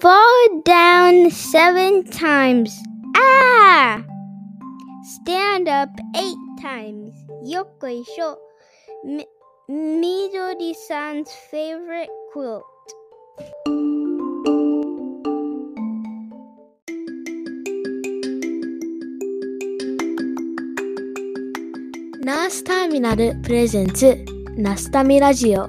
Fall down seven times. Ah! Stand up eight times. Yokoisho. Mi- Midori-san's favorite quilt. ナースターミナルプレゼンツナスタミラジオ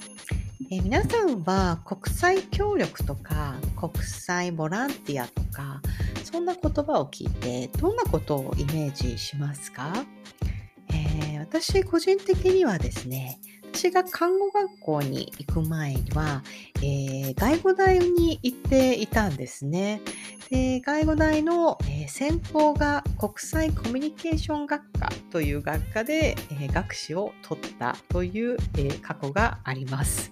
えー皆さんは国際協力とか国際ボランティアとかそんな言葉を聞いてどんなことをイメージしますか、えー私個人的にはですね私が看護学校に行く前には、えー外語大に行っていたんですね。で外語大の、えー専攻が国際コミュニケーション学科という学科で、えー学士を取ったという、え過去があります。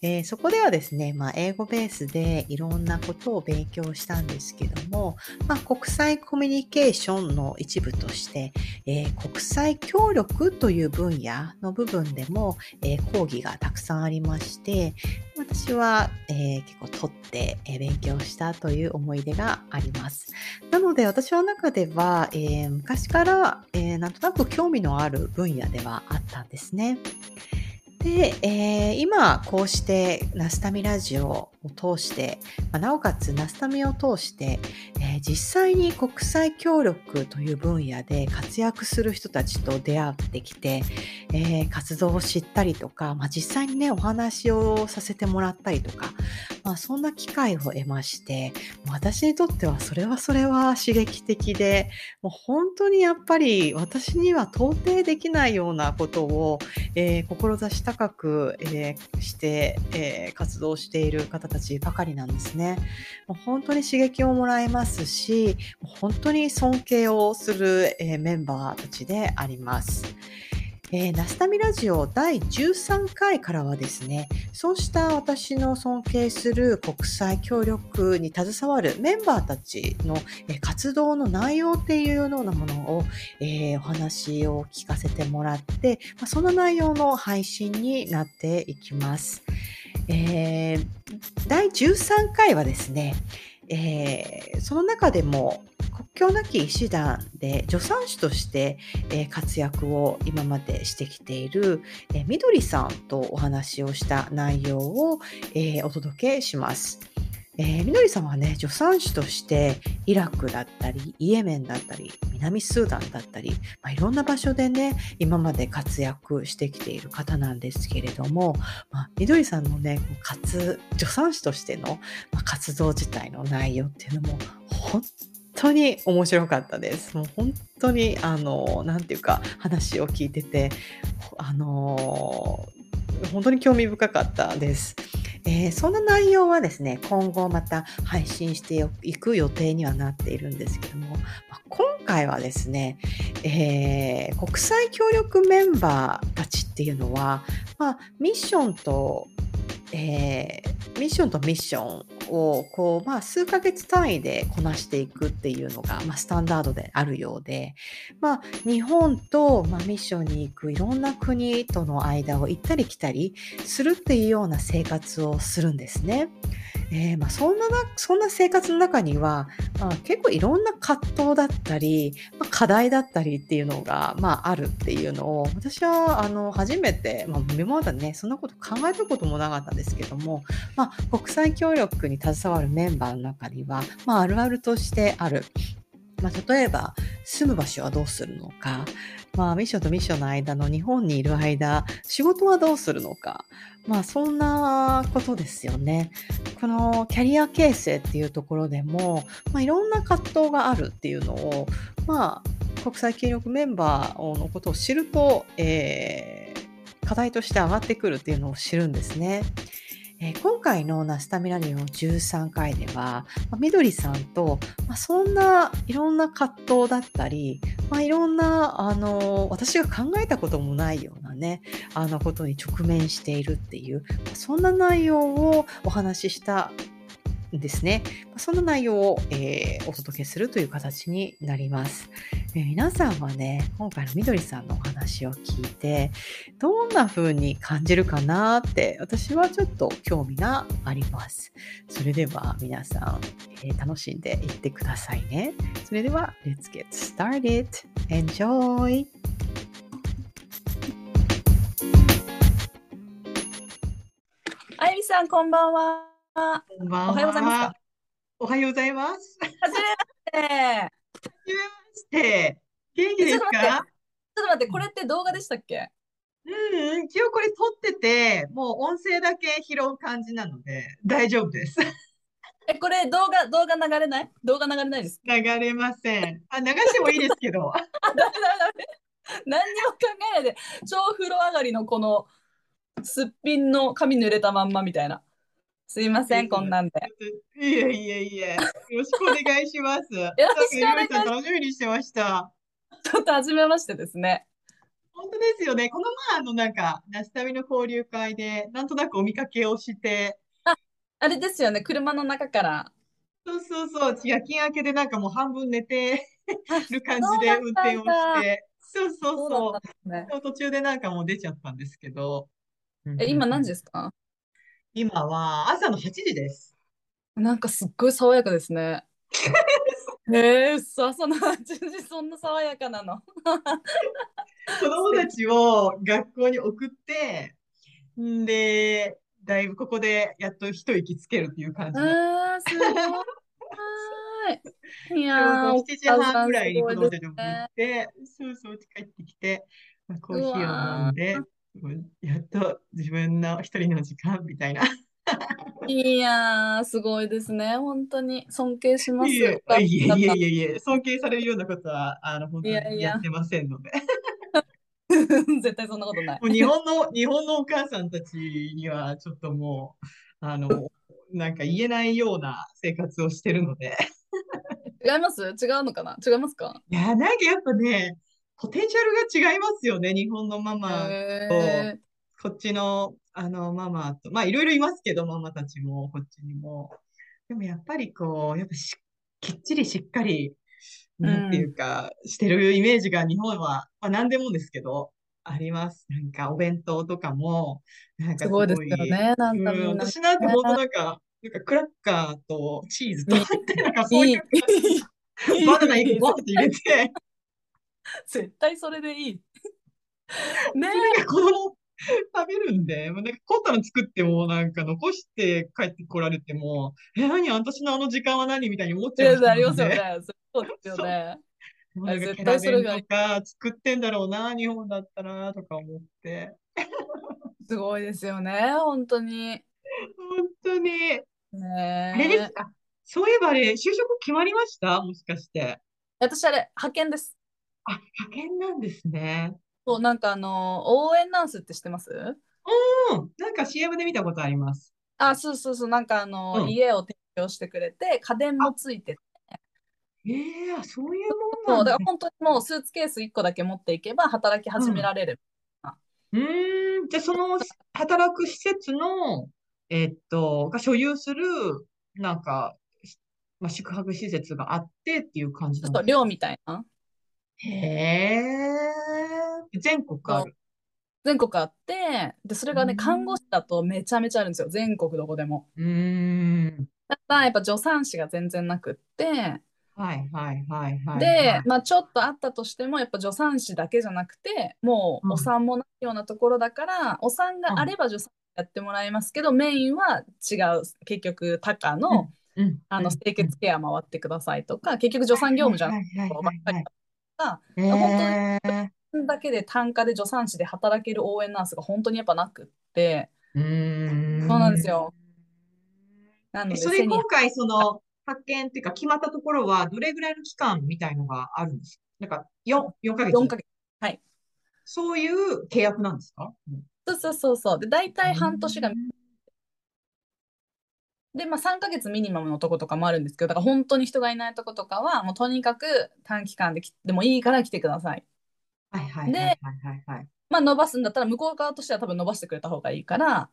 えーそこではですね、まあ、英語ベースでいろんなことを勉強したんですけども、まあ、国際コミュニケーションの一部として、えー国際協力という分野の部分でも、えー講義がたくさんありまして私は、えー結構取って、えー勉強したという思い出があります。なので私の中では、えー昔から、えーなんとなく興味のある分野ではあったんですね。で、えー今こうしてナスタミラジオを通して、まあなおかつナスタミを通して、えー実際に国際協力という分野で活躍する人たちと出会ってきて、えー活動を知ったりとか、まあ、実際にねお話をさせてもらったりとか、まあ、そんな機会を得まして私にとってはそれはそれは刺激的でもう本当にやっぱり私には到底できないようなことを、えー志高く、えして、え活動している方たちばかりなんですね。もう本当に刺激をもらえますし本当に尊敬をする、えーメンバーたちであります。えーナスタミラジオ第13回からはですね、そうした私の尊敬する国際協力に携わるメンバーたちの、えー活動の内容っていうようなものを、えーお話を聞かせてもらって、まあ、その内容の配信になっていきます。えー第13回はですね、えーその中でも国境なき医師団で助産師として、えー活躍を今までしてきている、えーみどりさんとお話をした内容を、えーお届けします。えーみどりさんはね、助産師としてイラクだったり、イエメンだったり、南スーダンだったり、まあ、いろんな場所でね、今まで活躍してきている方なんですけれども、まあ、みどりさんのね、活助産師としての、ま、活動自体の内容っていうのも、本当に面白かったです。もう本当に、あの、なんていうか、話を聞いてて、あの、本当に興味深かったです。えーそんな内容はですね、今後また配信していく予定にはなっているんですけども、まあ今回はですね、えー国際協力メンバーたちっていうのは、まあ、ミッションと、えーミッションとミッションをこう、まあ、数ヶ月単位でこなしていくっていうのが、まあ、スタンダードであるようで、まあ、日本と、まあ、ミッションに行くいろんな国との間を行ったり来たりするっていうような生活をするんですね。えーまあ、そんななそんな生活の中には、まあ、結構いろんな葛藤だったり、まあ、課題だったりっていうのが、まあ、あるっていうのを私はあの初めて、まあ、今までねそんなこと考えたこともなかったんですけども、まあ、国際協力に携わるメンバーの中には、まあ、あるあるとしてある。まあ、例えば住む場所はどうするのか、まあ、ミッションとミッションの間の日本にいる間仕事はどうするのか、まあ、そんなことですよね。このキャリア形成っていうところでも、まあ、いろんな葛藤があるっていうのを、まあ、国際協力メンバーのことを知ると、えー、課題として上がってくるっていうのを知るんですね。えー、今回のナスタミラニオ13回では、まあ、みどりさんと、まあ、そんないろんな葛藤だったり、まあ、いろんな、あの、私が考えたこともないようなね、あのことに直面しているっていう、そんな内容をお話ししたですね。その内容を、えー、お届けするという形になります、えー、皆さんはね、今回のみどりさんのお話を聞いて、どんな風に感じるかなって私はちょっと興味があります。それでは皆さん、えー、楽しんでいってくださいね。それでは、Let's get started. Enjoy! あゆみさん、こんばんは。は。おはようございますか？おはようございます。はじめまして。はじめまして。元気ですか？ちょっと待って、これって動画でしたっけ？うん、一応これ撮ってて、もう音声だけ拾う感じなので、大丈夫です。え、これ動画、動画流れない？動画流れないです流れません。あ、流してもいいですけど。何にも考えないで、超風呂上がりのこのすっぴんの髪濡れたまんまみたいな。すいません、こんなんで。いえいえいえ。よろしくお願いします。よろしくお願いします。楽しみにしてました。ちょっと初めましてですね。本当ですよね。この前、あの、なんか、ナスタミの交流会で、なんとなくお見かけをして、あ、あれですよね。車の中から。そうそうそう。夜勤明けでなんかもう半分寝てる感じで運転をして、そうそうそう。ね、途中でなんかもう出ちゃったんですけど。え、今何時ですか？今は朝の8時です。なんかすっごい爽やかですね。えー、朝の8時そんな爽やかなの？子供たちを学校に送って、んで、だいぶここでやっと一息つけるっていう感じ。ああ、すごい。いやー、7時半ぐらいに子供たちを送って、そうそう、帰ってきて、まあ、コーヒーを飲んで、やっと自分の一人の時間みたいな。いやー、すごいですね。本当に尊敬します。いえいえいえいえいえ、尊敬されるようなことは、あの、本当にやってませんので。絶対そんなことない。日本の、日本のお母さんたちには、ちょっともう、あの、なんか言えないような生活をしてるので。違います？違うのかな？違いますか？いや、なんかやっぱね、ポテンシャルが違いますよね、日本のママと、こっちのあのママと、まあいろいろいますけど、ママたちも、こっちにも。でもやっぱりこう、やっぱしきっちりしっかり、なんていうか、してるイメージが日本は、まあ何でもですけど、あります。なんかお弁当とかも、なんかすごいですよね。なんか、うん、私なんて本当なんか、なんかクラッカーとチーズと、なんかそういうバナナ1個ボンって入れて、絶対それでいい。ねえ。子供食べるんで、もうなんか凝ったの作っても、なんか残して帰ってこられても、え、何私のあの時間は何みたいに思っちゃう、ね。ありますよね。そうですよね。なんか絶対それが。とか作ってんだろうな、日本だったらとか思って。すごいですよね、本当に。本当に。ねあれですか？そういえばあれ、就職決まりました？もしかして。私あれ、派遣です。あ、派遣なんですね。そう、なんかあの、応援ナースって知ってます？うん、なんか CM で見たことあります。あ、そうそうそう、なんかあの、うん、家を提供してくれて、家電もついてて。ええー、そういうもんね、そう、だから本当にもうスーツケース1個だけ持っていけば働き始められる。うん、うんじゃあその働く施設の、えー、っと、が所有する、なんか、まあ、宿泊施設があってっていう感じなんですか？寮みたいな。へえ、全国ある。全国あって、で、それがね、看護師だとめちゃめちゃあるんですよ。全国どこでも。うん。ただ、やっぱ助産師が全然なくって、はいはいはいはい、で、まあちょっとあったとしても、やっぱ助産師だけじゃなくて、もうお産もないようなところだから、うん、お産があれば助産師やってもらいますけど、うん、メインは違う、結局、タカの、うん、あの清潔ケア回ってくださいとか、結局助産業務じゃなくて、ばっかりが、えー、本当にだけで単価で助産師で働ける応援ナースが本当にやっぱなくって、うんそうなんですよ。なのでそれ今回その派遣っていうか、決まったところは、どれぐらいの期間みたいのがあるんですか？なんか、4、4ヶ月。4ヶ月。はい。そういう契約なんですか？うんそうそうそうそう。で、大体半年が、で、まあ3ヶ月ミニマムのとことかもあるんですけど、だから本当に人がいないとことかは、もうとにかく短期間で来でもいいから来てください。はいはいはいではいはいはい。まあ伸ばすんだったら、向こう側としては多分伸ばしてくれた方がいいから、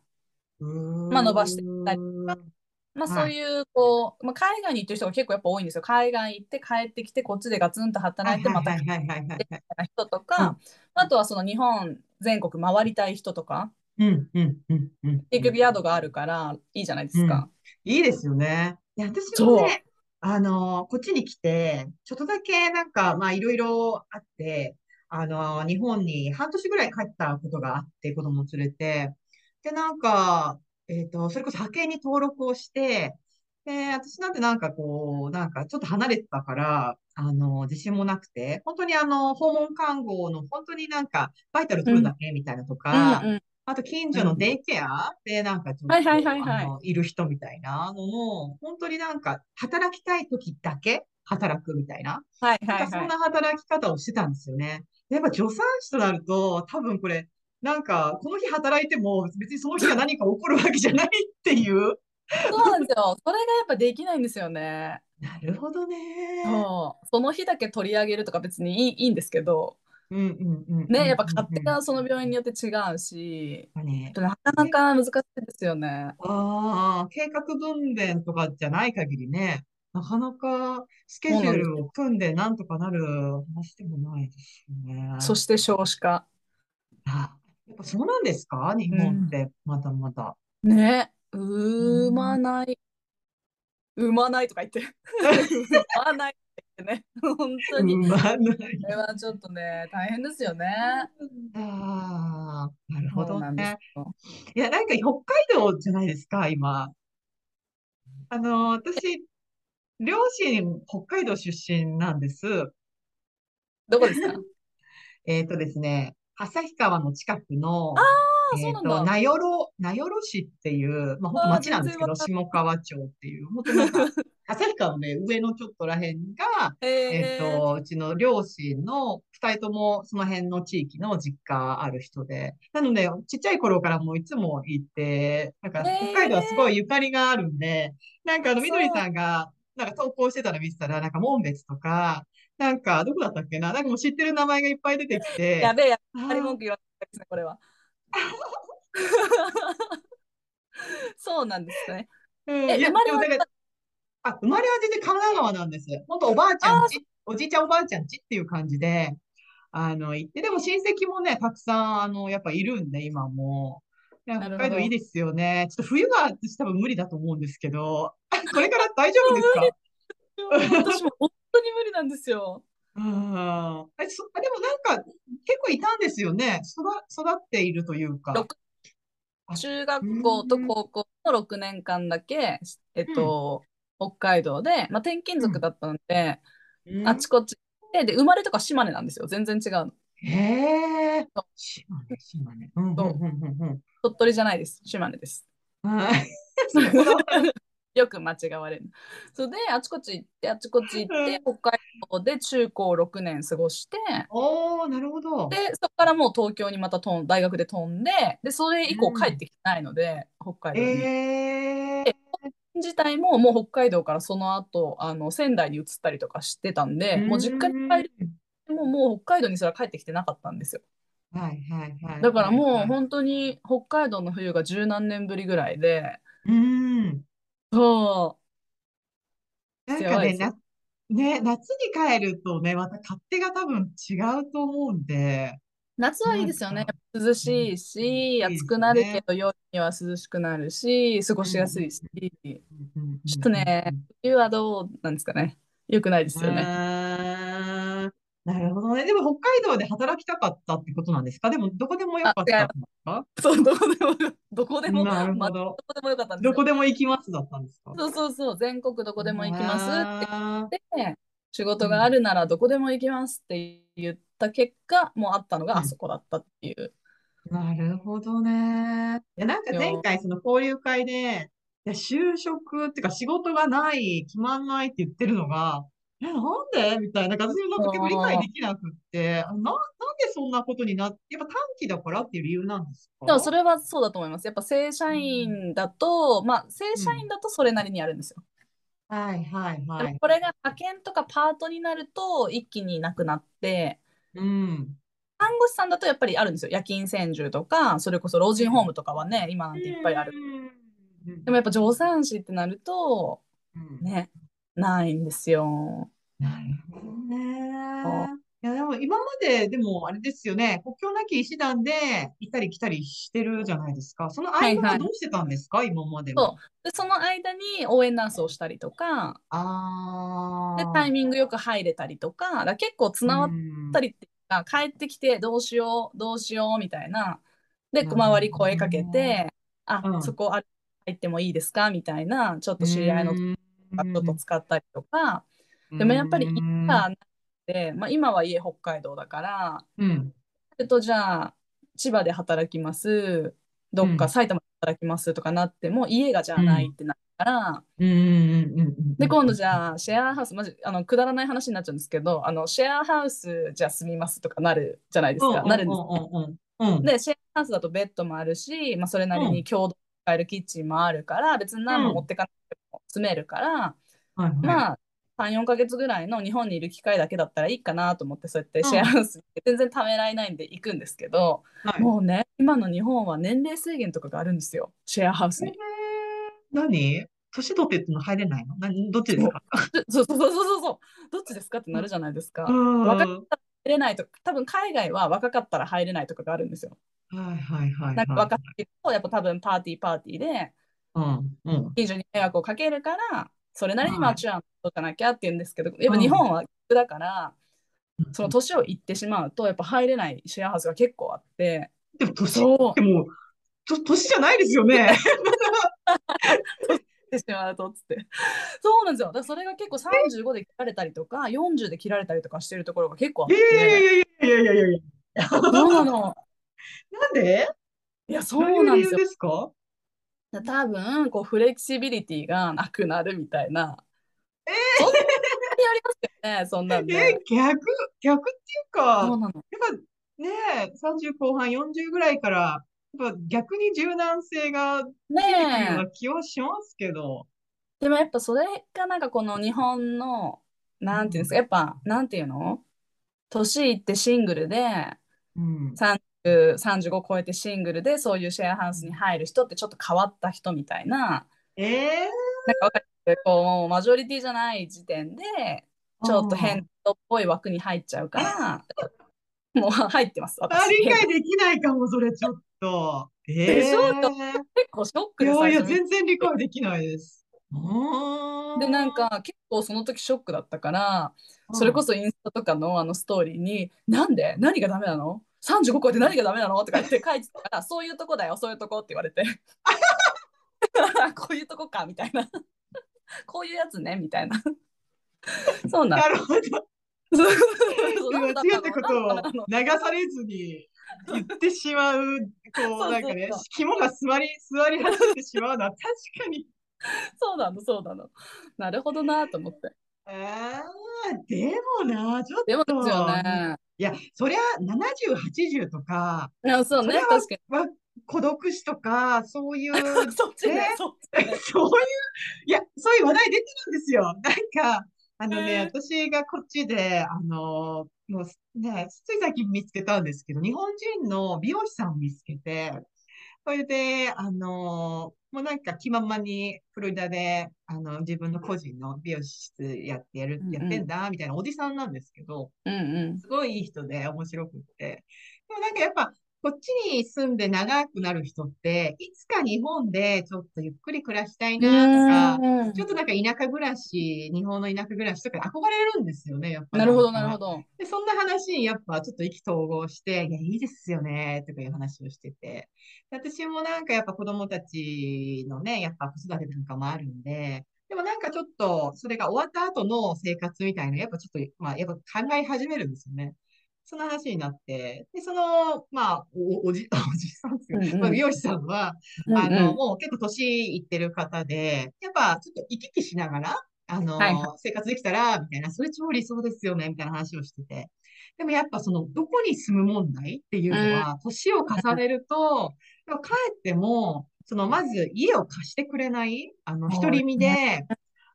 まあ伸ばしていったりうーんまあはいそういう、こう、まあ、海外に行ってる人が結構やっぱ多いんですよ。海外行って帰ってきて、こっちでガツンと働いて、また帰ってはいはいはいはいはいはい。きた人とか、あとはその日本全国回りたい人とか、うんうんうんうん。結局宿があるからいいじゃないですか。いいですよね。いや、私もね、あの、こっちに来て、ちょっとだけなんか、まあいろいろあって、あの、日本に半年ぐらい帰ったことがあって、子供連れて。で、なんか、えっと、それこそ派遣に登録をして、で、私なんてなんかこう、なんかちょっと離れてたから、あの、自信もなくて、本当にあの、訪問看護の本当になんか、バイタル取るだけみたいなとか、うんうんあと、近所のデイケアで、なんかちょっと、はいはいはいはいあの、いる人みたいなのも、本当になんか、働きたい時だけ働くみたいな、はいはいはい。そんな働き方をしてたんですよね。でやっぱ助産師となると、多分これ、なんか、この日働いても、別にその日が何か起こるわけじゃないっていう。そうなんですよ。それがやっぱできないんですよね。なるほどね。そう。その日だけ取り上げるとか別にいいいいんですけど、うんうんうんうんね、やっぱ勝手うんがその病院によって違うし、うんねなかなか難しいですよね。ああ、計画分娩とかじゃない限りね、なかなかスケジュールを組んでなんとかなる話でもないですよね。そして少子化。あ、やっぱそうなんですか？日本って、まだまだ。ね、産まない。産まないとか言って。産まないってね。本当に。これはちょっとね、大変ですよね。ああ、なるほどね。よ。いや、なんか北海道じゃないですか、今。あの、私、両親北海道出身なんです。どこですか？えっとですね、旭川の近くの、あ、えっそうなんだ。と、名寄、名寄市っていう、まあ、本当町なんですけど、下川町っていう、本当なんか、旭川のね、上のちょっとらへんが、えっえー、と、うちの両親の二人ともその辺の地域の実家ある人で、なので、ちっちゃい頃からもういつも行って、なんかえー。北海道はすごいゆかりがあるんで、なんかあの、みどりさんが、なんか投稿してたの見てたら、なんか紋別とか、なんかどこだったっけな、なんかもう知ってる名前がいっぱい出てきて、やべえ、やあっぱり文ー。句言われたですね、これは。そうなんですね。うん、え、生まれはあ、生まれは全然神奈川なんです。本当おばあちゃんち、おじいちゃんおばあちゃんちっていう感じで、あの、行って、でも親戚もね、たくさん、あの、やっぱいるんで、今も。北海道いいですよね。ちょっと冬は私多分無理だと思うんですけど、これから大丈夫ですか？私も本当に無理なんですよ。うん。え、そ、あでもなんか、結構いたんですよね。育、育っているというか。六中学校と高校の6年間だけ、えっと、北海道で、まあ、転勤族だったので、うんあちこちで、で、生まれとか島根なんですよ。全然違うの。へえ。島根、島根。うんうん。鳥取じゃないです。島根です。よく間違われる。それで、あちこち行って、あちこち行って、う北海道で中高6年過ごして、おー、なるほど。で、そこからもう東京にまた飛ん大学で飛んで、で、それ以降帰ってきてないので、北海道に。えー。自体ももう北海道からその後、あの仙台に移ったりとかしてたんで、もう実家に帰るももう北海道にすら帰ってきてなかったんですよ。はいはいはい。だからもうはい本当に北海道の冬が十何年ぶりぐらいで、うん。そなんかね、やばいですよな、ね、夏に帰るとね、また勝手が多分違うと思うんで、う、夏はいいですよねか。涼しいし、うんいいですね暑くなるけど夜には涼しくなるし、過ごしやすいし、ちょっとね、冬はどうなんですかね。良くないですよね。ね。なるほどね。でも北海道で働きたかったってことなんですか？でもどこでもよかったんですか？そう、どこでも、どこでも、なるほまど。どこでもよかったんですよ。どこでも行きますだったんですか？そうそうそう、全国どこでも行きますってあ言って、仕事があるならどこでも行きますって言った結果、もうあったのがあそこだったっていう。ーなるほどね。いや、なんか前回その交流会で、で就職っていうか仕事がない、決まんないって言ってるのが、え、なんで？みたいな、なんか私もなんか結構理解できなくって、あな、なんでそんなことになって、やっぱ短期だから？っていう理由なんですか？でもそれはそうだと思います。やっぱ正社員だと、まあ正社員だとそれなりにあるんですよ。はいはいではい。もこれが派遣とかパートになると一気になくなって、うん。看護師さんだとやっぱりあるんですよ。夜勤専従とか、それこそ老人ホームとかはね、今なんていっぱいある。うん。でもやっぱ助産師ってなると、うんね、ないんですよ。なるほどね。いや、でも今まで、でもあれですよね、国境なき医師団で行ったり来たりしてるじゃないですか。その間はいははいどうしてたんですか、今までは。そうで、その間に応援ナースをしたりとか、で、ああ。タイミングよく入れたりとか、だ結構つなわっうんたりっていうか、帰ってきてどうしよう、どうしようみたいな。で、周り声かけて、あ、うんそこあ入ってもいいですか？みたいな、ちょっと知り合いのとかちょっと使ったりとか、でもやっぱりうん今で、まあ、今は家北海道だから、うん。えっと、じゃあ、千葉で働きます、どっうんか埼玉で働きますとかなっても、家がじゃあないってなるから。で、今度じゃあ、シェアハウス、まじ、あの、くだらない話になっちゃうんですけど、あの、シェアハウス、じゃあ住みますとかなるじゃないですか。なるんです。で、シェアハウスだとベッドもあるし、まあ、それなりに共同使えるキッチンもあるから、別に何も持ってかなくても住めるから、はいはい。まあ、3、4ヶ月ぐらいの日本にいる機会だけだったらいいかなと思って、そうやってうんシェアハウスに全然ためらいないんで行くんですけど、はいもうね、今の日本は年齢制限とかがあるんですよ、シェアハウスえーに。何？年取ってっての入れないの？何どっちですか？そうそうそうそうそう、どっちですかってなるじゃないですか。うん若かったら入れないとか、多分海外は若かったら入れないとかがあるんですよ。はいはいはいなんかはい。若いと、やっぱ多分パーティーパーティーで、うんうん。近所に迷惑をかけるから、それなりにはいマチュアンとかなきゃって言うんですけど、やっぱ日本は逆だから、その年をいってしまうと、やっぱ入れないシェアハウスが結構あって、でも年そうってもう、と年じゃないですよね。ってしまうとっつって。そうなんですよ。だからそれが結構35で切られたりとか、40で切られたりとかしてるところが結構あっいやいやて。いやいやいやいやいやいや。そうなの？なんで？いや、どそうなんですよ。ですか？多分、こう、フレキシビリティがなくなるみたいな。そんなにありますよね、そんなんえ、ね。逆、逆っていうか、そうなの。やっぱねえ、30後半、40ぐらいから、やっぱ逆に柔軟性がついてくるようねえ。な気はしますけど。でもやっぱそれがなんかこの日本の、なんていうんですか、やっぱ、なんていうの？年いってシングルで、うん。30 35超えてシングルでそういうシェアハウスに入る人ってちょっと変わった人みたいな、ええなんかわかるこうマジョリティじゃない時点でちょっと変っぽい枠に入っちゃうから、もう入ってます、あ、私。理解できないかも、それちょっと。えでしょ？え結構ショックいやいや、で最初見て全然理解できないです。あで、なんか結構その時ショックだったから、それこそインスタとかのあのストーリーに、なんで？何がダメなの？?35 超えて何がダメなの？とか言って書いてたから、そういうとこだよ、そういうとこって言われて。こういうとこかみたいな。こういうやつねみたいな。そうなんなるほど。そう間違ったことを流されずに言ってしまう、こそうう、なんかね肝が座り、座り始めてしまうのは確かに。そうなの、そうなの。なるほどなと思って。ああ、でもな、ちょっと。でもですよね。いや、そりゃ70、80とか、いやそうね、それは確かは孤独死とか、そういう、に。そっちねね、そっちね。そういう、いや、そういう話題出てるんですよ。なんか、あのね、私がこっちで、あの、もうね、つい最近見つけたんですけど、日本人の美容師さんを見つけて、それで、あの、もうなんか気ままにフロリダで、あの、自分の個人の美容室やってやる、うんうんやってんだ、みたいなおじさんなんですけど、うんうん。すごいいい人で面白くって。でもなんかやっぱ、こっちに住んで長くなる人って、いつか日本でちょっとゆっくり暮らしたいなとか、うんちょっとなんか田舎暮らし、日本の田舎暮らしとかに憧れるんですよね、やっぱなるほど、なるほど。で、そんな話にやっぱちょっと意気投合して、いや、いいですよね、とかいう話をしてて。で私もなんかやっぱ子供たちのね、やっぱ子育てなんかもあるんで、でもなんかちょっと、それが終わった後の生活みたいな、やっぱちょっと、まあ、やっぱ考え始めるんですよね。その話になって、で、その、まあ、お、おじ、おじさんですよ。うんうん。まあ、美容師さんは、うんあの、うんもう結構年いってる方で、やっぱちょっと行き来しながら、あの、はいは生活できたら、みたいな、それ超理想ですよね、みたいな話をしてて。でもやっぱその、どこに住む問題っていうのは、年を重ねると、でも帰っても、その、まず家を貸してくれない、あの、独り身で、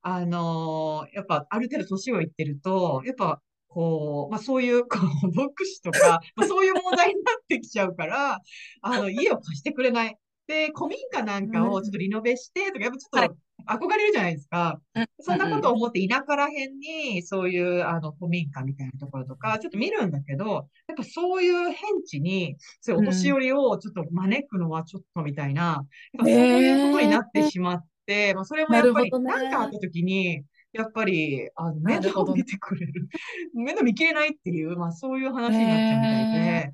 あの、やっぱある程度年をいってると、やっぱ、こう、まあそういう、こう、独死とか、まあそういう問題になってきちゃうから、あの、家を貸してくれない。で、古民家なんかをちょっとリノベしてとか、やっぱちょっと憧れるじゃないですか。うん。そんなことを思って田舎ら辺に、そういう、あの、古民家みたいなところとか、ちょっと見るんだけど、やっぱそういう変地に、そういうお年寄りをちょっと招くのはちょっとみたいな、やっぱそういうことになってしまって、まあそれもやっぱり、何かあった時に、やっぱり、あの、面なるほどね。倒を見てくれる。面倒見きれないっていう、まあそういう話になっちゃうみたいで、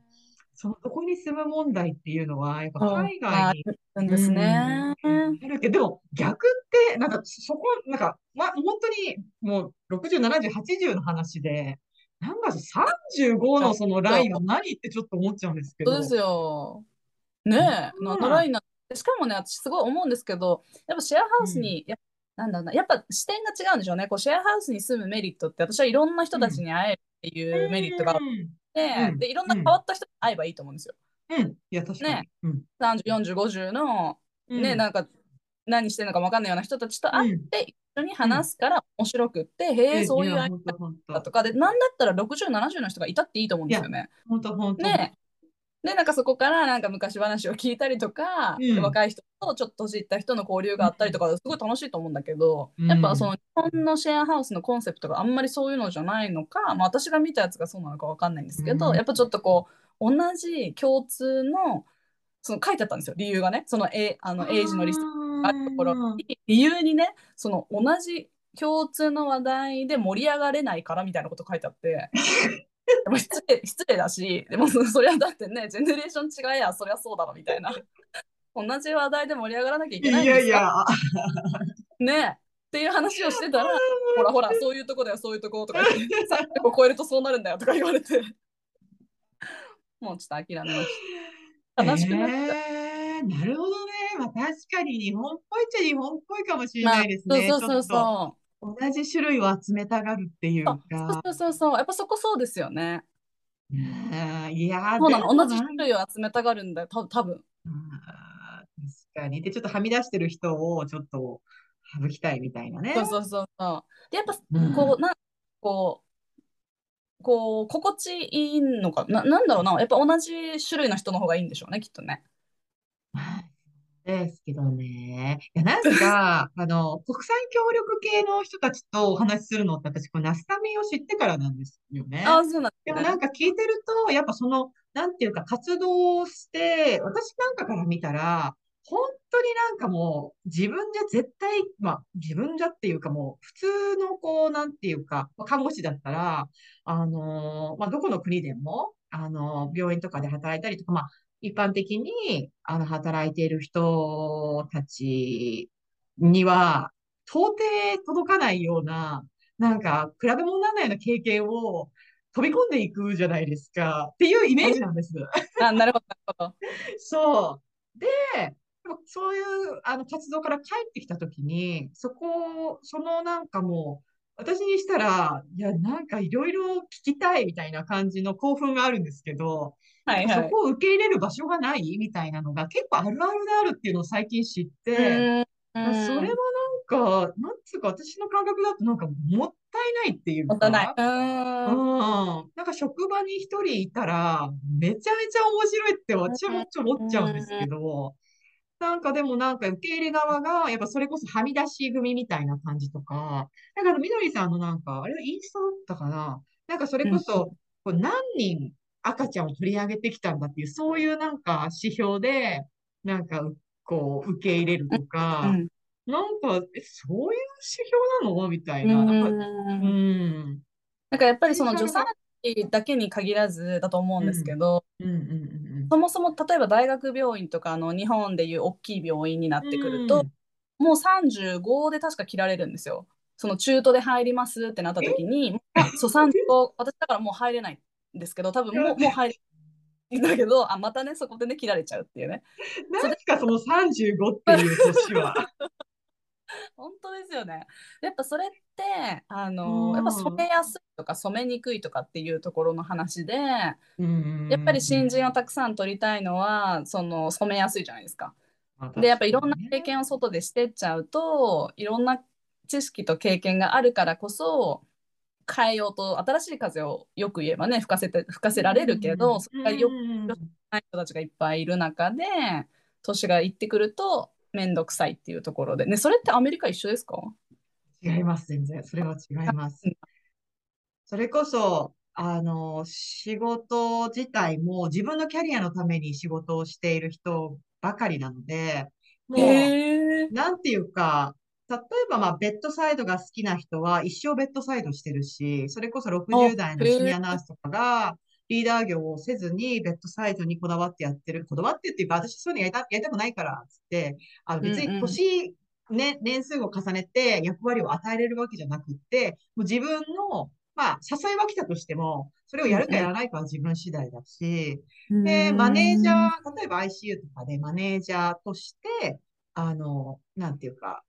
その、どこに住む問題っていうのは、やっぱ海外にあるんですね。あるけど、でも逆って、なんかそこ、なんか、ま、本当にもう60、70、80の話で、なんか35のそのラインは何ってちょっと思っちゃうんですけど。そうですよ。ねえ、うんなんのラインなんしかもね、私すごい思うんですけど、やっぱシェアハウスに、やなんだろうな、やっぱ視点が違うんでしょうね。こうシェアハウスに住むメリットって、私はいろんな人たちに会えるっていうメリットがあっうんて、うんで、いろんな変わった人に会えばいいと思うんですよ。うん。いや、確かに。ねうん。30、40、50の、ね、うんなんか何してるのか分かんないような人たちと会って、一緒に話すから面白くって、へえ、そういういや相手ほんとかで、なんだったら60、70の人がいたっていいと思うんですよね。ほんとほんと。ねで、なんかそこからなんか昔話を聞いたりとか、うん。若い人とちょっと年いった人の交流があったりとか、すごい楽しいと思うんだけど、うん。やっぱその日本のシェアハウスのコンセプトがあんまりそういうのじゃないのか、まあ、私が見たやつがそうなのかわかんないんですけど、うん。やっぱちょっとこう、同じ共通の、その書いてあったんですよ、理由がね。その、A、あの、英字のリストがあるところに、理由にね、その同じ共通の話題で盛り上がれないからみたいなこと書いてあって、でも失礼失礼だし、でもそ そりゃだってね、ジェネレーション違えや、そりゃそうだろみたいな。同じ話題で盛り上がらなきゃいけないんいやいですか？や、ねっていう話をしてたら、ほらほら、そういうとこだよ、そういうとことか言って、300を超えるとそうなるんだよとか言われて、もうちょっと諦めました。悲しくなった。えーなるほどね。まあ確かに日本っぽいっちゃ日本っぽいかもしれないですね。そうそうそうちょそう。同じ種類を集めたがるっていうか。そうそうそう、やっぱそこそうですよね。いやー、そうなの、同じ種類を集めたがるんだよ、た多分あー確かに。で、ちょっとはみ出してる人をちょっと省きたいみたいなね。そうそうそうそう。で、やっぱうんこう、なこう、こう、心地いいのかな、なんだろうな、やっぱ同じ種類の人の方がいいんでしょうね、きっとね。ですけどね。いや、なんか、あの、国際協力系の人たちとお話しするのって私、このナスタミを知ってからなんですよね。ああ、そうなんね。でもなんか聞いてると、やっぱその、なんていうか活動をして、私なんかから見たら、本当になんかもう自分じゃ絶対、まあ自分じゃっていうかもう普通のこう、なんていうか、まあ看護師だったら、あのまあどこの国でも、あの病院とかで働いたりとか、まあ一般的に、あの、働いている人たちには、到底届かないような、なんか、比べ物にならないような経験を飛び込んでいくじゃないですか。っていうイメージなんです。あ、なるほど、なるほど。そう。で、でもそういう、あの、活動から帰ってきたときに、そこ、そのなんかもう、私にしたら、いや、なんかいろいろ聞きたいみたいな感じの興奮があるんですけど、はいはい。そこを受け入れる場所がないみたいなのが結構あるあるであるっていうのを最近知っうて、それはなんか、なんつうか私の感覚だとなんかもったいないっていうもったいない。か、ううん。なんか職場に一人いたらめちゃめちゃ面白いって私はもちろん思っちゃうんですけど、なんかでもなんか受け入れ側が、やっぱそれこそはみ出し組みたいな感じとか、だからみどりさんのなんか、あれはインスタだったかな。なんかそれこそ、こう何人赤ちゃんを取り上げてきたんだっていう、そういうなんか指標で、なんかこう受け入れるとか、うんなんか、え、そういう指標なの？みたいな。うんなんか、うん。なんかやっぱりその助産師だけに限らずだと思うんですけど、うんうんうんそもそも例えば大学病院とかあの日本でいう大きい病院になうん。ってくると、もう35で確か切られるんですよ。その中途で入りますってなった時に、まあそう35、私だからもう入れないですけど多分もうもう入るんだけどあまたねそこでね切られちゃうっていうね。何ですか、その35っていう年は。本当ですよね。やっぱそれってあの、うん。やっぱ染めやすいとか染めにくいとかっていうところの話でやうんっぱり新人をたくさん取りたいのはその染めやすいじゃないですか。まあでやっぱいろんな経験を外でしてっちゃうといろんな知識と経験があるからこそ変えようと新しい風をよく言えばね吹かせて吹かせられるけど、それがよくうんない人たちがいっぱいいる中で年がいってくると面倒くさいっていうところでねそれってアメリカ一緒ですか？違います、全然。それは違いますうん。それこそ、あの、仕事自体も自分のキャリアのために仕事をしている人ばかりなので、もう、へえ。なんていうか、例えば、まあ、ベッドサイドが好きな人は一生ベッドサイドしてるし、それこそ60代のシニアナースとかが、リーダー業をせずにベッドサイドにこだわってやってる。こだわってっていうか、私そういうのやりた、やりたくないから、つって、あの別にうん。うん年、ね、年数を重ねて役割を与えれるわけじゃなくって、もう自分の、まあ、誘いは来たとしても、それをやるかやらないかは自分次第だし、で、マネージャー、例えば ICU とかでマネージャーとして、あの、なんていうか、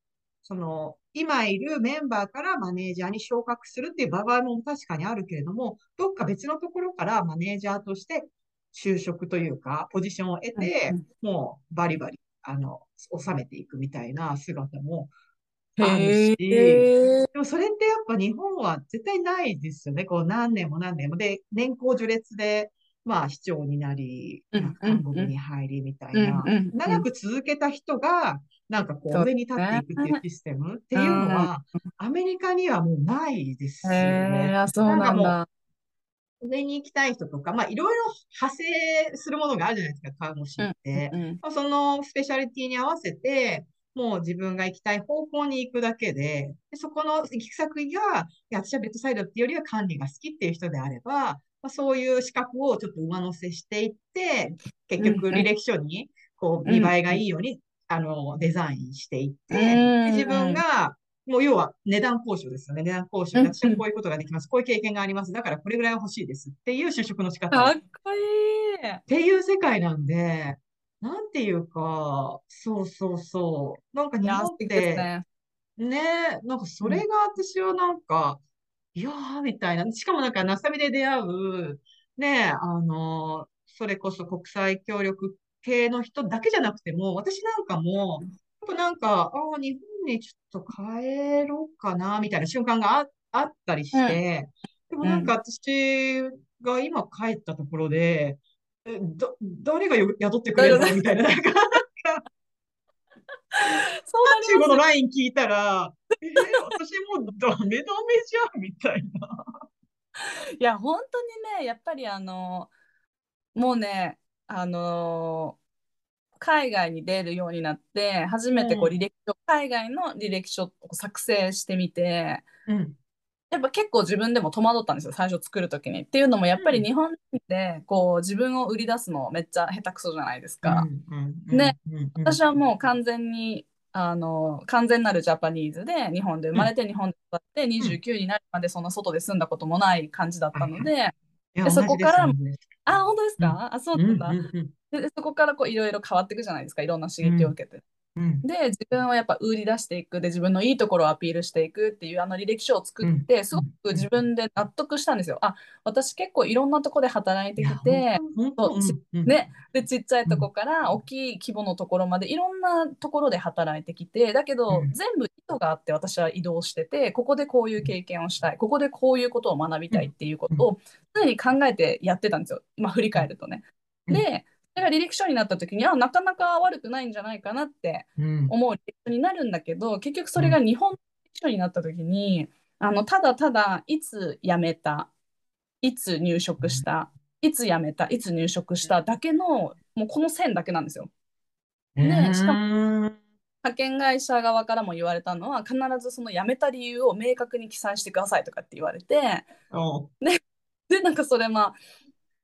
その、今いるメンバーからマネージャーに昇格するっていう場合も確かにあるけれども、どっか別のところからマネージャーとして就職というか、ポジションを得て、もうバリバリ、あの、収めていくみたいな姿もあるへし、え。でもそれってやっぱ日本は絶対ないですよね。こう何年も何年も。で、年功序列で、まあ市長になり、韓国に入りみたいうんな。長く続けた人が、なんかこそうう上に立っていくっていうシステム？っていうのは、アメリカにはもうないですよね。あ、そうなんなんかもうだ。上に行きたい人とか、まあいろいろ派生するものがあるじゃないですか、看護師って。まあそのスペシャリティに合わせて、もう自分が行きたい方向に行くだけで、でそこの行き先が、いや、私はベッドサイドっていうよりは管理が好きっていう人であれば、まあ、そういう資格をちょっと上乗せしていって、結局履歴書に、こう、うん見栄えがいいように、あの、デザインしていって、自分が、もう要は値段交渉ですよね。値段交渉私はこういうことができます。こういう経験があります。だからこれぐらいは欲しいですっていう就職の仕方。かっこいい。っていう世界なんで、なんていうか、そうそうそう。なんかいや、日本って、ね。ね、なんかそれが私はなんか、いやーみたいな。しかもなんか、ナスタミで出会う、ね、あの、それこそ国際協力系の人だけじゃなくても、私なんかも、やっぱなんか、ああ、日本にちょっと帰ろうかな、みたいな瞬間があ、あったりして、でもなんか私が今帰ったところで、え、だ、誰がよ雇ってくれるの？みたいな、なんか、そうなり中国の。ライン聞いたら、えー私もうダメダメじゃん、みたいな。いや、本当にね、やっぱりあの、もうね、あの海外に出るようになって、初めてこううん。履歴書、海外の履歴書を作成してみて、うん。やっぱ結構自分でも戸惑ったんですよ、最初作るときに。っていうのも、やっぱりうん。日本でこう自分を売り出すのめっちゃ下手くそじゃないですか。うんうんねうんうん私はもう完全にあの完全なるジャパニーズで日本で生まれて日本で育って29になるまでそんな外で住んだこともない感じだったので、でそこからあ本当ですか、あそうなんだ、でそこからこういろいろ変わっていくじゃないですか。いろんな刺激を受けて、うん。で自分をやっぱ売り出していく。で自分のいいところをアピールしていくっていうあの履歴書を作って、うん。すごく自分で納得したんですよ。あ私結構いろんなところで働いてきてね、でちっちゃいとこから大きい規模のところまでいろんなところで働いてきてだけどうん。全部意図があって私は移動しててここでこういう経験をしたいここでこういうことを学びたいっていうことを常に考えてやってたんですよ。今振り返るとね。うん。でそれが履歴書になった時にあなかなか悪くないんじゃないかなってうん。思う履歴書になるんだけど結局それが日本の履歴書になった時にあのただただいつ辞めたいつ入職したいつ辞めたいつ入職しただけのもうこの線だけなんですよ。でしかもうん派遣会社側からも言われたのは必ずその辞めた理由を明確に記載してくださいとかって言われてお。でなんかそれまあ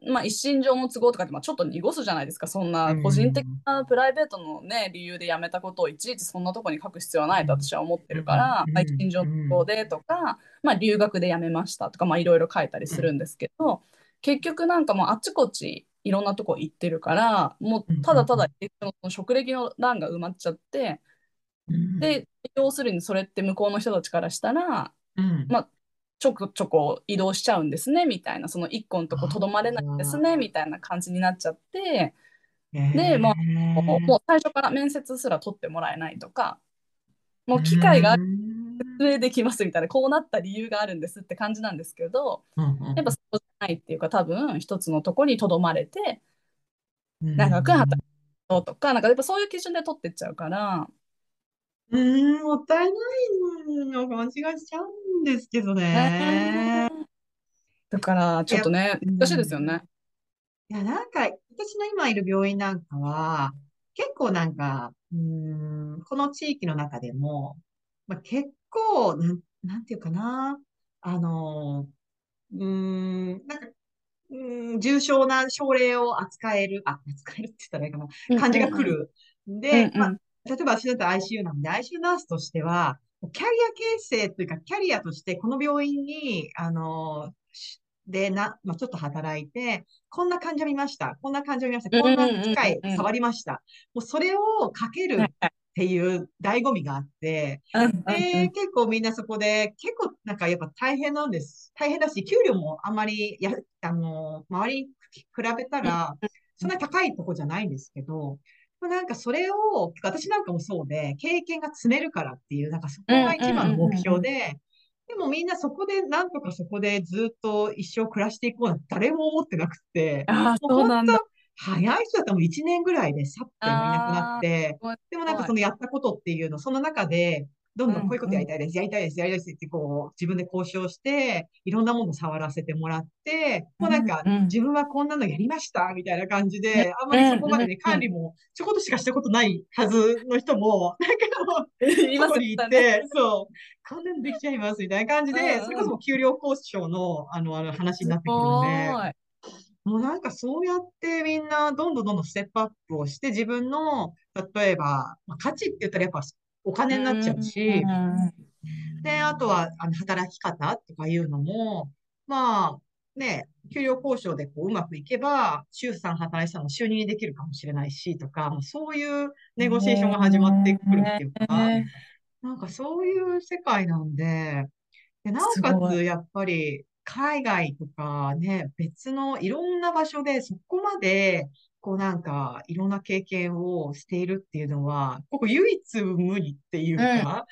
まあ、一身上の都合とかってまあちょっと濁すじゃないですか。そんな個人的なプライベートの、ね、理由で辞めたことをいちいちそんなとこに書く必要はないと私は思ってるから、うん。まあ、一身上の都合でとか、まあ、留学で辞めましたとかまあいろいろ書いたりするんですけど、結局なんかもうあっちこっちいろんなとこ行ってるからもうただただ職歴の欄が埋まっちゃってうん、で要するにそれって向こうの人たちからしたらうん、まあちょこちょこ移動しちゃうんですねみたいなその一個のとことどまれないんですねみたいな感じになっちゃって。でまあもうもう最初から面接すら取ってもらえないとかもう機会が説明できますみたいなこうなった理由があるんですって感じなんですけどやっぱそうじゃないっていうか多分一つのとこにとどまれて長く働くとかなんかやっぱそういう基準で取ってっちゃうから。うーん、もったいないのが間違いしちゃうんですけどね。だからちょっとね難しいですよね。いや、なんか、私の今いる病院なんかは、結構なんか、うん、この地域の中でも、まあ、結構、なん、なんていうかな、あの、うん、なんか、うん、重症な症例を扱える、あ、扱えるって言ったらいいかな、感じが来る。で、まあ、例えば私だったら ICU なんで、ICU ナースとしては、キャリア形成というか、キャリアとして、この病院に、あの、しで、な、まあ、ちょっと働いて、こんな患者見ました。こんな患者見ました。こんな機械触りました。もうそれをかけるっていう醍醐味があって、で、結構みんなそこで、結構なんかやっぱ大変なんです。大変だし、給料もあんまりや、あの、周りに比べたら、そんなに高いとこじゃないんですけど、なんかそれを、私なんかもそうで、経験が積めるからっていう、なんかそこが一番の目標で、でもみんなそこで、なんとかそこでずっと一生暮らしていこうなんて誰も思ってなくて、ああもうそうなんだ。早い人だったらもう1年ぐらいでさってもいなくなってでもなんかそのやったことっていうの、その中で、どんどんこういうことやりたいです、やりたいです、やりたいですってこう、自分で交渉して、いろんなものを触らせてもらって、もうなんか自分はこんなのやりました、みたいな感じで、あんまりそこまでね、管理もちょこっとしかしたことないはずの人も、なんかもう、今そこに行って、そう、こんなのできちゃいます、みたいな感じで、それこそ給料交渉の、あの、あの話になってくるので、もうなんかそうやってみんなどんどんどんどんステップアップをして自分の、例えば、まあ、価値って言ったらやっぱお金になっちゃうし、で、あとはあの働き方とかいうのも、まあね、給料交渉でこううまくいけば、週3働いてたのを週2にできるかもしれないしとか、そういうネゴシエーションが始まってくるっていうか、ねなんかそういう世界なんで、で、なおかつやっぱり海外とかね、別のいろんな場所でそこまで、こうなんかいろんな経験をしているっていうのは、ここ唯一無二っていうか、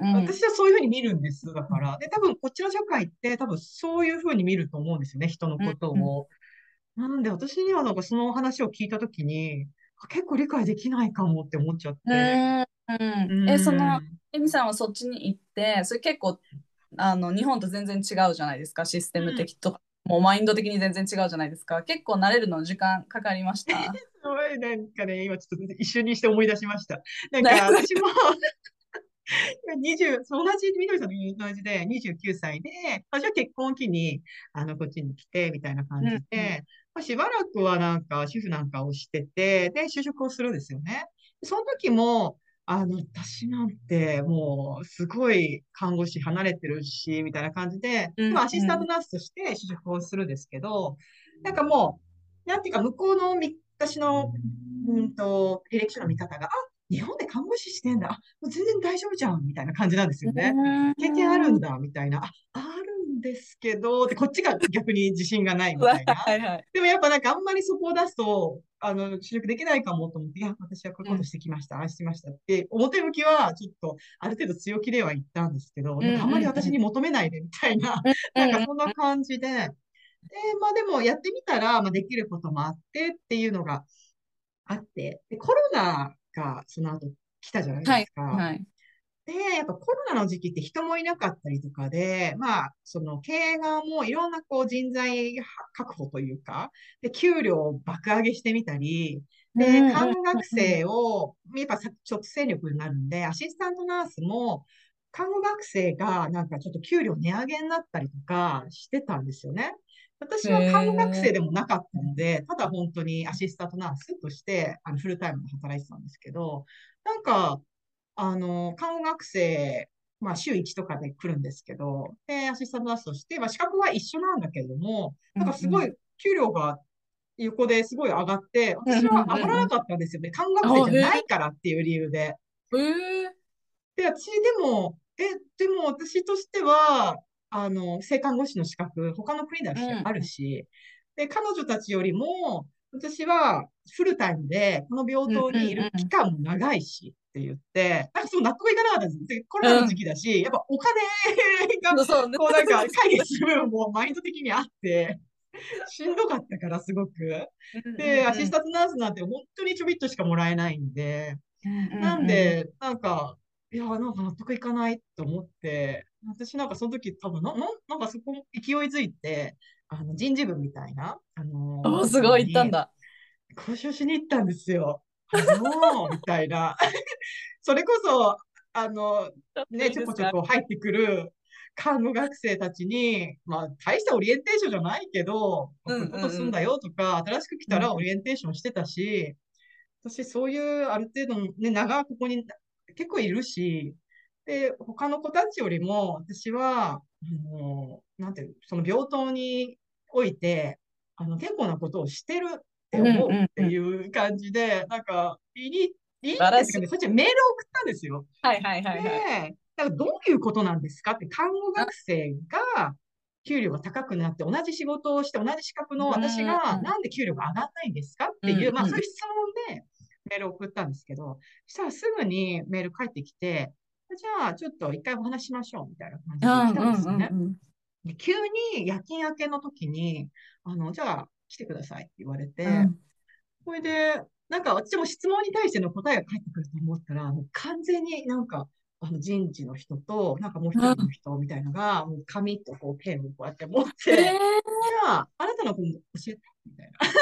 うん私はそういうふうに見るんです。だから。で、多分こっちの社会って多分そういうふうに見ると思うんですよね、人のことを。なんで私にはなんかその話を聞いたときに、あ結構理解できないかもって思っちゃって。うんえ、そのうん、エミさんはそっちに行って、それ結構、あの、日本と全然違うじゃないですか、システム的とか、もうマインド的に全然違うじゃないですか。結構慣れるの時間かかりました。すごいなんかね、今ちょっと一瞬にして思い出しました。なんか 私も 20、そう同じ、みどりさんと同じで29歳で、私は結婚を機に、あの、こっちに来て、みたいな感じうんうんで、まあ、しばらくはなんか、主婦なんかをしてて、で、就職をするんですよね。その時も、あの、私なんて、もう、すごい看護師離れてるし、みたいな感じで、うんでもアシスタントナースとして就職をするんですけど、なんかもう、なんていうか、向こうのみ、私の、うんと、履歴書の見方が、あ、日本で看護師してんだ。あ、もう全然大丈夫じゃん、みたいな感じなんですよね。経験あるんだ、みたいな。あ、あですけど、ってこっちが逆に自信がないみたいな。はいはい。でもやっぱなんかあんまりそこを出すと、あの、就職できないかもと思って、いや、私はこういうことしてきました、ああしましたって、表向きはちょっとある程度強気では言ったんですけど、なんかあんまり私に求めないでみたいな、なんかそんな感じで、で、まあでもやってみたら、まあできることもあってっていうのがあって、で、コロナがその後来たじゃないはいですか。はい。で、やっぱコロナの時期って人もいなかったりとかで、まあ、その経営側もいろんなこう人材確保というか、で、給料を爆上げしてみたり、で、看護学生を、やっぱ直戦力になるんで、アシスタントナースも、看護学生がなんかちょっと給料値上げになったりとかしてたんですよね。私は看護学生でもなかったので、ただ本当にアシスタントナースとして、あの、フルタイムで働いてたんですけど、なんか、あの、看護学生、まあ、週1とかで来るんですけど、で、アシスタントナースとして、まあ、資格は一緒なんだけれども、なんかすごい給料が横ですごい上がって、私は上がらなかったんですよね。看護学生じゃないからっていう理由で。へえで、私でも、え、でも私としては、あの、性看護師の資格、他の国ではあるし、で、彼女たちよりも、私はフルタイムで、この病棟にいる期間も長いしって言って、なんかそう納得いかなかったんです。で、コロナの時期だし、やっぱお金が、こうなんか解決する部分もマインド的にあって、しんどかったからすごく。で、アシスタントナースなんて本当にちょびっとしかもらえないんで、なんで、なんか、いや、なんか納得いかないと思って、私なんかその時多分な、ななんかそこ勢いづいて、あの人事部みたいな、あのおすごい行ったんだ。交渉しに行ったんですよ。あの みたいな。それこそ、あの、ね、ちょこちょこ入ってくる看護学生たちに、まあ、大したオリエンテーションじゃないけど、こういうことすんだよとか、新しく来たらオリエンテーションしてたし、私そういうある程度のね、長ここに結構いるし、で、他の子たちよりも、私は、あの、なんていう、その病棟において、あの、結構なことをしてるって思うっていう感じで、なんか、いい、いいんですかね、そっちにメールを送ったんですよ。はいはいはいはい。で、だからどういうことなんですかって、看護学生が給料が高くなって、同じ仕事をして、同じ資格の私が、なんで給料が上がらないんですかっていう、まあそういう質問でメールを送ったんですけど、そしたらすぐにメール返ってきて、じゃあちょっと一回お話ししましょうみたいな感じで来たんですよね。で急に夜勤明けの時に、あの、じゃあ来てくださいって言われて、これで、なんか私も質問に対しての答えが返ってくると思ったら、もう完全になんか、あの人事の人と、なんかもう一人の人みたいなのが、もう紙とこうペンをこうやって持って、じゃあ、あなたの分教えて、みたいな。Tell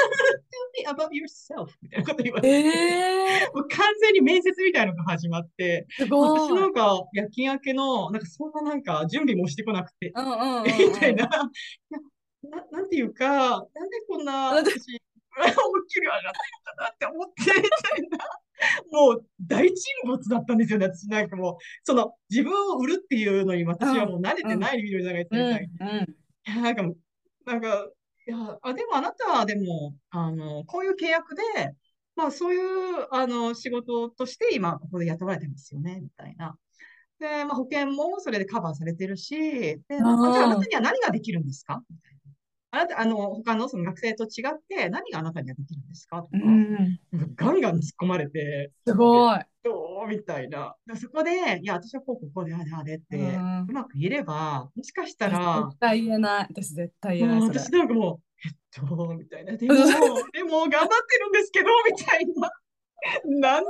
me about yourself みたいなこと言われて、もう完全に面接みたいなのが始まって、私なんか夜勤明けの、なんかそんななんか準備もしてこなくて、みたいな。ななんていうか、なんでこんな、私、思いっきり上がってるかなって思って、みたいな。もう大沈没だったんですよね、私なんかもう、その自分を売るっていうのに私はもう慣れてないビデオじゃないですか、な。んか、なんか、いや、あ、でもあなたはでも、あの、こういう契約で、まあそういう、あの、仕事として今ここで雇われてますよね、みたいな。で、まあ保険もそれでカバーされてるし、で、じゃああなたには何ができるんですか？みたいな。あなた、あの、他のその学生と違って何があなたにはできるんですか？とか、うん、ガンガン突っ込まれて、すごい。どう？みたいな。そこで、いや、私はこう、ここで、あれ、あれって、うまく言えれば、もしかしたら、絶対言えない。私絶対言えない。私なんかもう、えっと、みたいな。でも、でも、頑張ってるんですけど、みたいな。何の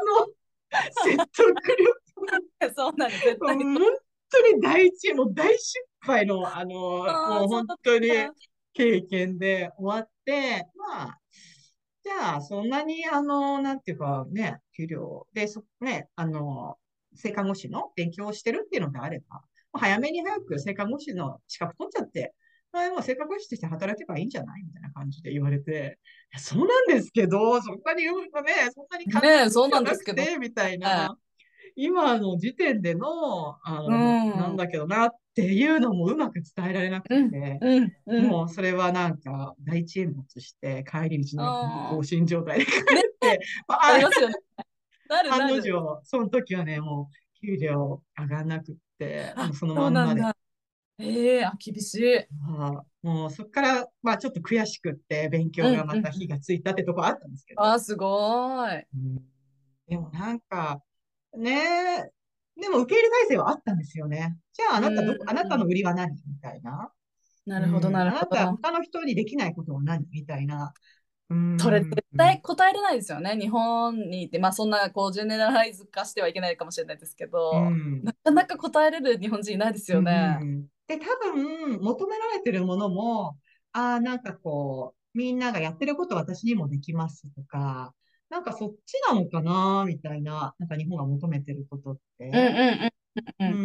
説得力 そうなんです。本当に第一、もう大失敗の、あの、もう本当に経験で終わって、まあ、じゃあ、そんなに、あの、なんていうかね、給料で、そ、ね、あの、性看護師の勉強をしてるっていうのであれば、早めに早く性看護師の資格取っちゃって、あもう性看護師として働けばいいんじゃないみたいな感じで言われて、そうなんですけど、そんなに言うのね、そんなに簡単にそうなんですけど、みたいな。今の時点での、あの、うん、なんだけどなっていうのもうまく伝えられなくて、うんうん、もうそれはなんか大沈没して帰り道の放心状態で帰って、ね、ありますよね。案の定、その時はね、もう給料上がんなくって、そのまんまで。ええー、あ、厳しい。あもうそこから、まあちょっと悔しくって、勉強がまた火がついたってとこあったんですけど。うんうん、あ、すごい、うん。でもなんか、ねでも受け入れ体制はあったんですよね。じゃああなたど、あなたの売りは何？みたいな。なるほど、なるほど。あなた、他の人にできないことは何？みたいな。それ絶対答えれないですよね。日本にいて、まあそんなこうジェネラライズ化してはいけないかもしれないですけど、うん、なかなか答えれる日本人いないですよね。うん、で、多分求められてるものも、ああ、なんかこう、みんながやってること私にもできますとか、なんかそっちなのかなみたいな、なんか日本が求めてることって。うんうんうんうん、う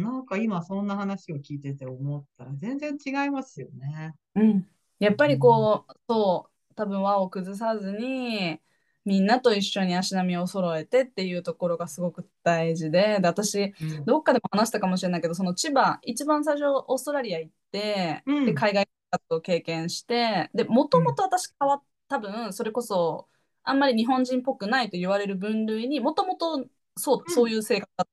ん、なんか今そんな話を聞いてて思ったら全然違いますよね。うん、やっぱりこう、そう、多分輪を崩さずにみんなと一緒に足並みを揃えてっていうところがすごく大事でで私、うん、どっかでも話したかもしれないけどその千葉一番最初オーストラリア行って、うん、で海外活を経験して、で、もともと私変わっ多分、それこそ、あんまり日本人っぽくないと言われる分類にもともとそうそういう性格だっ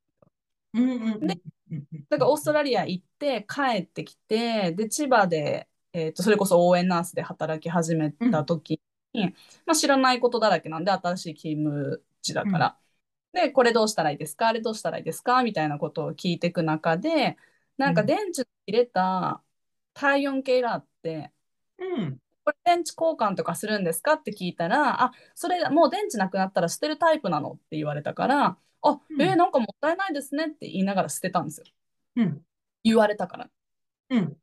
たうんうんうんでうんだからオーストラリア行って帰ってきてで千葉で、えー、とそれこそ応援ナースで働き始めた時に、まあ、知らないことだらけなんで新しい勤務地だから、でこれどうしたらいいですか？あれどうしたらいいですか？みたいなことを聞いていく中でなんか電池に入れた体温計があって。うんこれ電池交換とかするんですか？って聞いたら、あ、それもう電池なくなったら捨てるタイプなのって言われたから、あ、うん。えーなんかもったいないですねって言いながら捨てたんですよ。うん。言われたから。うん。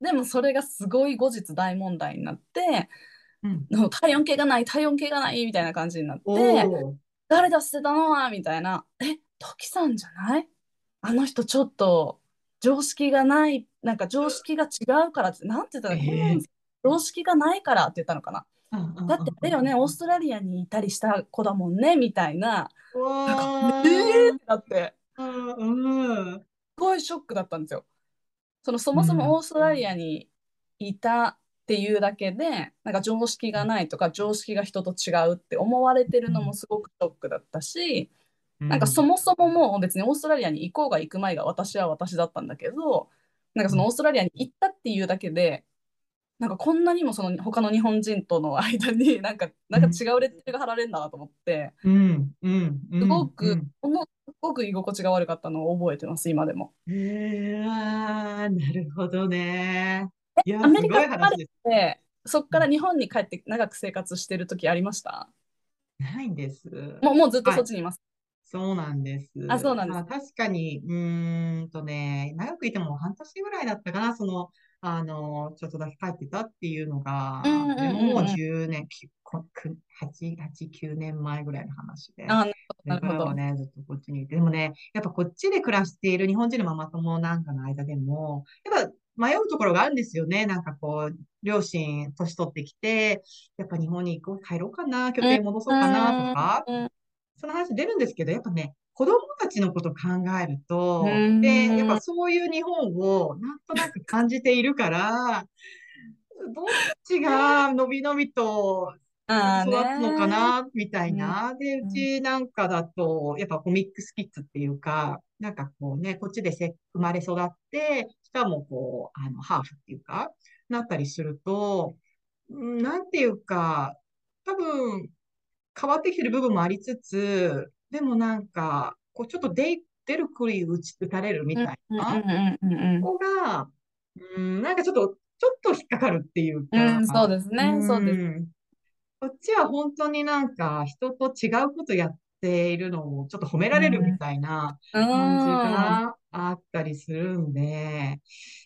でもそれがすごい後日大問題になって、うん。体温計がない、体温計がないみたいな感じになって、誰だ捨てたの？はみたいな、え、トキさんじゃない？あの人ちょっと常識がない、なんか常識が違うからって、なんて言ったら、えー常識がないからって言ったのかな。だってあれよね、オーストラリアにいたりした子だもんね、みたいな。なんかーえーってなって、うんすごいショックだったんですよ。そのそもそもオーストラリアにいたっていうだけで、なんか常識がないとか、常識が人と違うって思われてるのもすごくショックだったし、なんかそもそももう別にオーストラリアに行こうが行く前が私は私だったんだけど、なんかそのオーストラリアに行ったっていうだけで、なんかこんなにもその他の日本人との間に なんかなんか違うレッテルが貼られるんだなと思って、うんうんうんすごく、うんものすごく居心地が悪かったのを覚えてます、今でも。へえあーなるほどね。いや、アメリカに生まれ。て、そっから日本に帰って長く生活してる時ありました？ないんです。もうもうずっとそっちにいます。そうなんです。あそうなんですまあ確かに、うーんとね、長くいても半年ぐらいだったかな、その、あの、ちょっとだけ帰ってたっていうのが、うんうんうんうんでももう10年、きこく8、8、9年前ぐらいの話で。あそれからはね、ずっとこっちにいて。でもね、やっぱこっちで暮らしている日本人のママ友なんかの間でも、やっぱ迷うところがあるんですよね。なんかこう、両親、年取ってきて、やっぱ日本に行こう、帰ろうかな、拠点戻そうかなとか、うんその話出るんですけど、やっぱね、子供たちのことを考えるとう、ん。で、やっぱそういう日本をなんとなく感じているから、どっちがのびのびと育つのかねな、みたいな。で、うちなんかだと、やっぱこうミックスキッズっていうか、なんかこうね、こっちでせ生まれ育って、しかもこう、あの、ハーフっていうか、なったりすると、うんなんていうか、多分、変わってきてる部分もありつつ、でもなんか、こうちょっと出、出る杭打ち打たれるみたいな、うんうんうんうんここが、うん、なんかちょっと、ちょっと引っかかるっていうか、うん、そうですね、そうです。んこっちは本当になんか人と違うことやっているのをちょっと褒められるみたいなうん感じがあったりするんで、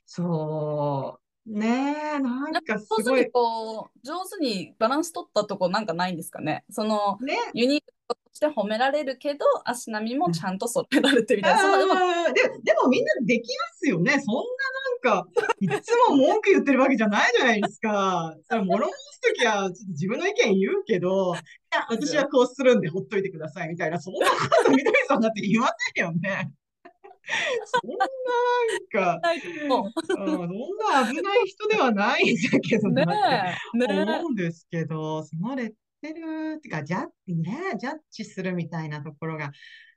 そう、ねえ、なんかすごい。上手に、こう、上手にバランス取ったとこなんかないんですかね？その、ね、ユニークとして褒められるけど、足並みもちゃんと揃えられてみたいな、で、でもみんなできますよね。そんななんか、いつも文句言ってるわけじゃないじゃないですか。それ物申すときは、ちょっと自分の意見言うけど、いや、私はこうするんでほっといてくださいみたいな、そんなことみどりさんだって言いませんよね。そんななんか、そんな危ない人ではないんだけどねなってえ、ね思うんですけど、そのレッテルっていうか、ジャッね、ジャッジするみたいなところが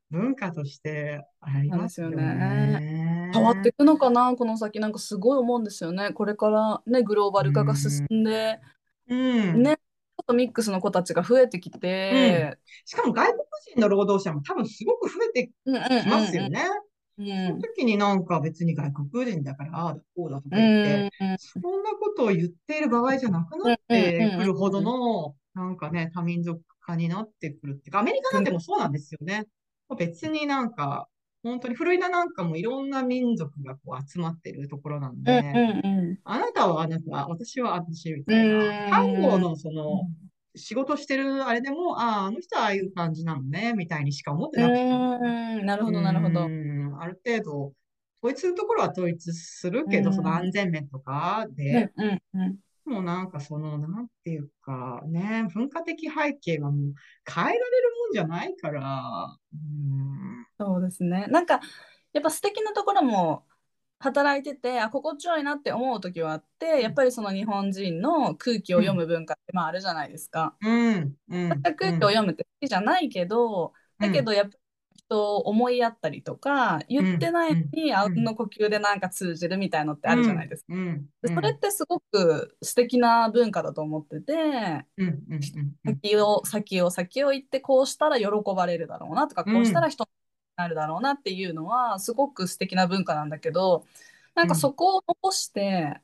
文化としてありますよね。変わっていくのかな、この先、なんかすごい思うんですよね。これからね、グローバル化が進んで、うん。ね、ちょっとミックスの子たちが増えてきて、しかも外国人の労働者も多分すごく増えてうん、うんうんきますよね。うん。その時になんか別に外国人だから、ああだこうだとかう言って、んそんなことを言っている場合じゃなくなってくるほどの、なんかね、多民族化になってくるっていうか、アメリカなんてもそうなんですよね。別になんか、本当にフロリダなんかもいろんな民族がこう集まってるところなんうんで、うん。あなたはあなた、私は私みたいうんな、看護のその、仕事してるあれでも、ああ、あの人はああいう感じなのね、みたいにしか思ってなくて。うん、なるほど、なるほど。う。んある程度、統一のところは統一するけど、うん。その安全面とかうんで、うんうんもうなんかその、なんていうか、ね、文化的背景はもう変えられるもんじゃないから、うん、そうですね。なんか、やっぱ素敵なところも働いててあ心地よいなって思う時はあってやっぱりその日本人の空気を読む文化ってまああるじゃないですか。うん。うん。空気を読むって好きじゃないけど、だけどやっぱり人を思いやったりとか言ってないのにあうんの呼吸でなんか通じるみたいのってあるじゃないですか。それってすごく素敵な文化だと思ってて、うん。うん。うん。先を先を先を言ってこうしたら喜ばれるだろうなとか、こうしたら人になるだろうなっていうのはすごく素敵な文化なんだけどなんかそこを残して、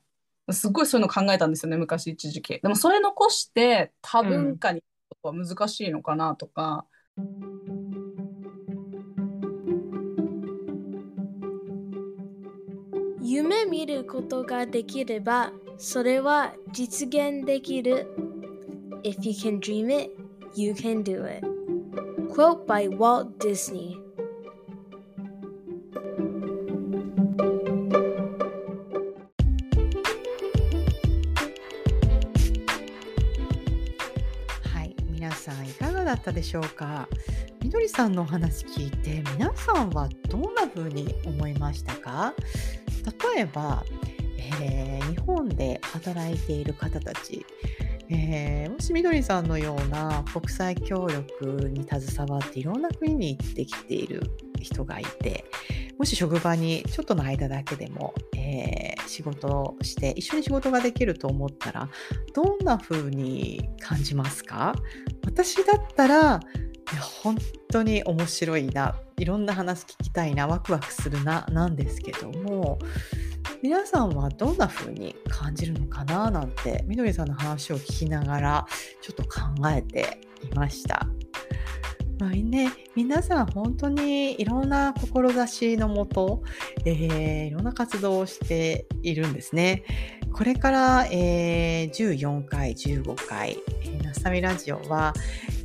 すごいそういうの考えたんですよね昔一時期でもそれ残して多文化には難しいのかなとか、夢見ることができれば、それは実現できる。If you can dream it, you can do it. Quote by Walt Disney. はい、皆さんいかがだったでしょうか？みどりさんのお話聞いて皆さんはどんな風に思いましたか？例えば、えー日本で働いている方たち、えーもしみどりさんのような国際協力に携わっていろんな国に行ってきている人がいてもし職場にちょっとの間だけでも、えー仕事をして一緒に仕事ができると思ったらどんな風に感じますか？私だったら本当に面白いないろんな話聞きたいなワクワクするななんですけども皆さんはどんな風に感じるのかな？なんてみどりさんの話を聞きながらちょっと考えていました。まあね、皆さん本当にいろんな志のもと、えーいろんな活動をしているんですね。これから、えー14回、15回、えーナスタミラジオは、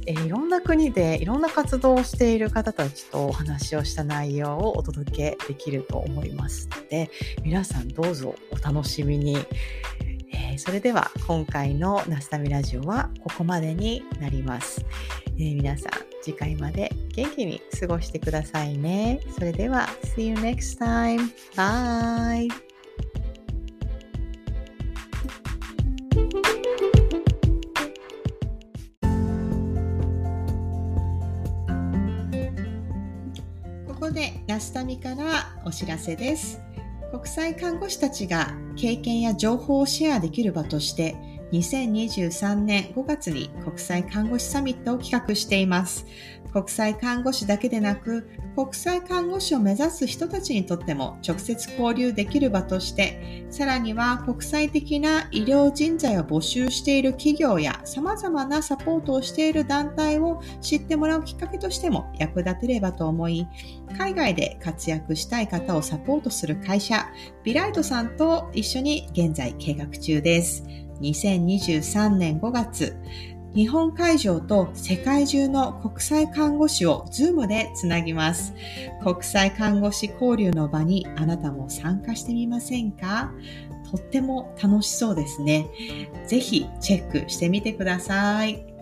えーいろんな国でいろんな活動をしている方たちとお話をした内容をお届けできると思いますので、皆さんどうぞお楽しみに。えーそれでは今回のナスタミラジオはここまでになります。えー皆さん次回まで元気に過ごしてくださいね。それでは See you next time. Bye! こでナスタミからお知らせです。国際看護師たちが経験や情報をシェアできる場として2023年5月に国際看護師サミットを企画しています。国際看護師だけでなく国際看護師を目指す人たちにとっても直接交流できる場としてさらには国際的な医療人材を募集している企業や様々なサポートをしている団体を知ってもらうきっかけとしても役立てればと思い海外で活躍したい方をサポートする会社ビライトさんと一緒に現在計画中です。2023年5月、日本会場と世界中の国際看護師をズームでつなぎます。国際看護師交流の場にあなたも参加してみませんか？とっても楽しそうですね。ぜひチェックしてみてください。